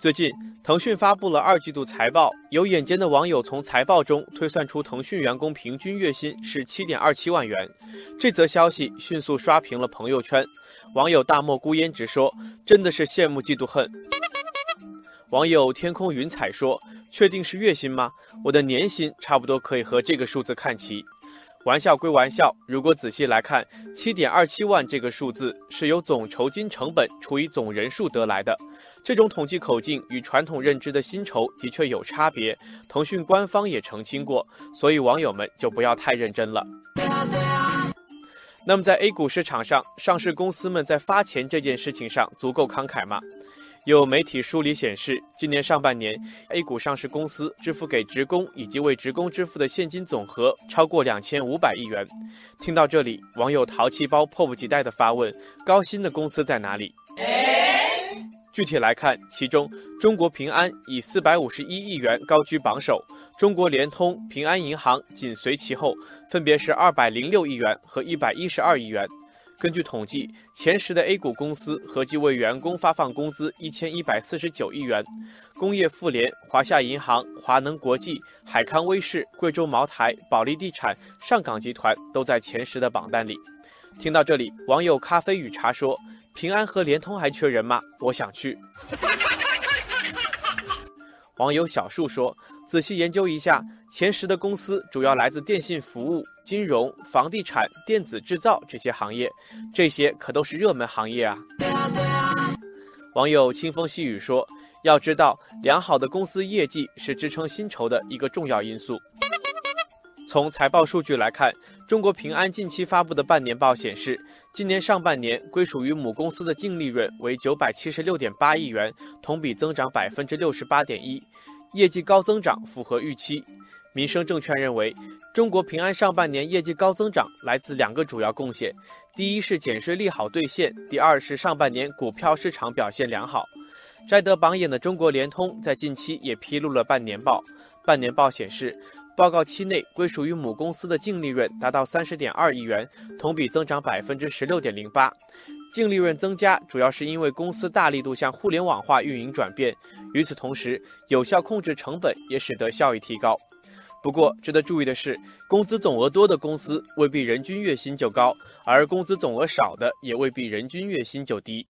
最近，腾讯发布了二季度财报，有眼尖的网友从财报中推算出腾讯员工平均月薪是七点二七万元。这则消息迅速刷屏了朋友圈，网友大漠孤烟直说：“真的是羡慕嫉妒恨。”网友天空云彩说：“确定是月薪吗？我的年薪差不多可以和这个数字看齐。”玩笑归玩笑，如果仔细来看，七点二七万这个数字是由总酬金成本除以总人数得来的。这种统计口径与传统认知的薪酬的确有差别，腾讯官方也澄清过，所以网友们就不要太认真了。那么在 A 股市场上，上市公司们在发钱这件事情上足够慷慨吗？有媒体梳理显示，今年上半年，A 股上市公司支付给职工以及为职工支付的现金总和超过两千五百亿元。听到这里，网友淘气包迫不及待地发问：高薪的公司在哪里？具体来看，其中中国平安以四百五十一亿元高居榜首，中国联通、平安银行紧随其后，分别是二百零六亿元和一百一十二亿元。根据统计，前十的 A 股公司合计为员工发放工资一千一百四十九亿元。工业富联、华夏银行、华能国际、海康威视、贵州茅台、保利地产、上港集团都在前十的榜单里。听到这里，网友咖啡与茶说：“平安和联通还缺人吗？我想去。”网友小树说：“仔细研究一下，前十的公司主要来自电信服务、金融、房地产、电子制造这些行业，这些可都是热门行业啊。”网友清风细雨说：“要知道，良好的公司业绩是支撑薪酬的一个重要因素。”从财报数据来看，中国平安近期发布的半年报显示，今年上半年归属于母公司的净利润为九百七十六点八亿元，同比增长百分之六十八点一，业绩高增长符合预期。民生证券认为，中国平安上半年业绩高增长来自两个主要贡献：第一是减税利好兑现，第二是上半年股票市场表现良好。摘得榜眼的中国联通在近期也披露了半年报，半年报显示。报告期内，归属于母公司的净利润达到三十点二亿元，同比增长百分之十六点零八。净利润增加主要是因为公司大力度向互联网化运营转变，与此同时，有效控制成本也使得效益提高。不过，值得注意的是，工资总额多的公司未必人均月薪就高，而工资总额少的也未必人均月薪就低。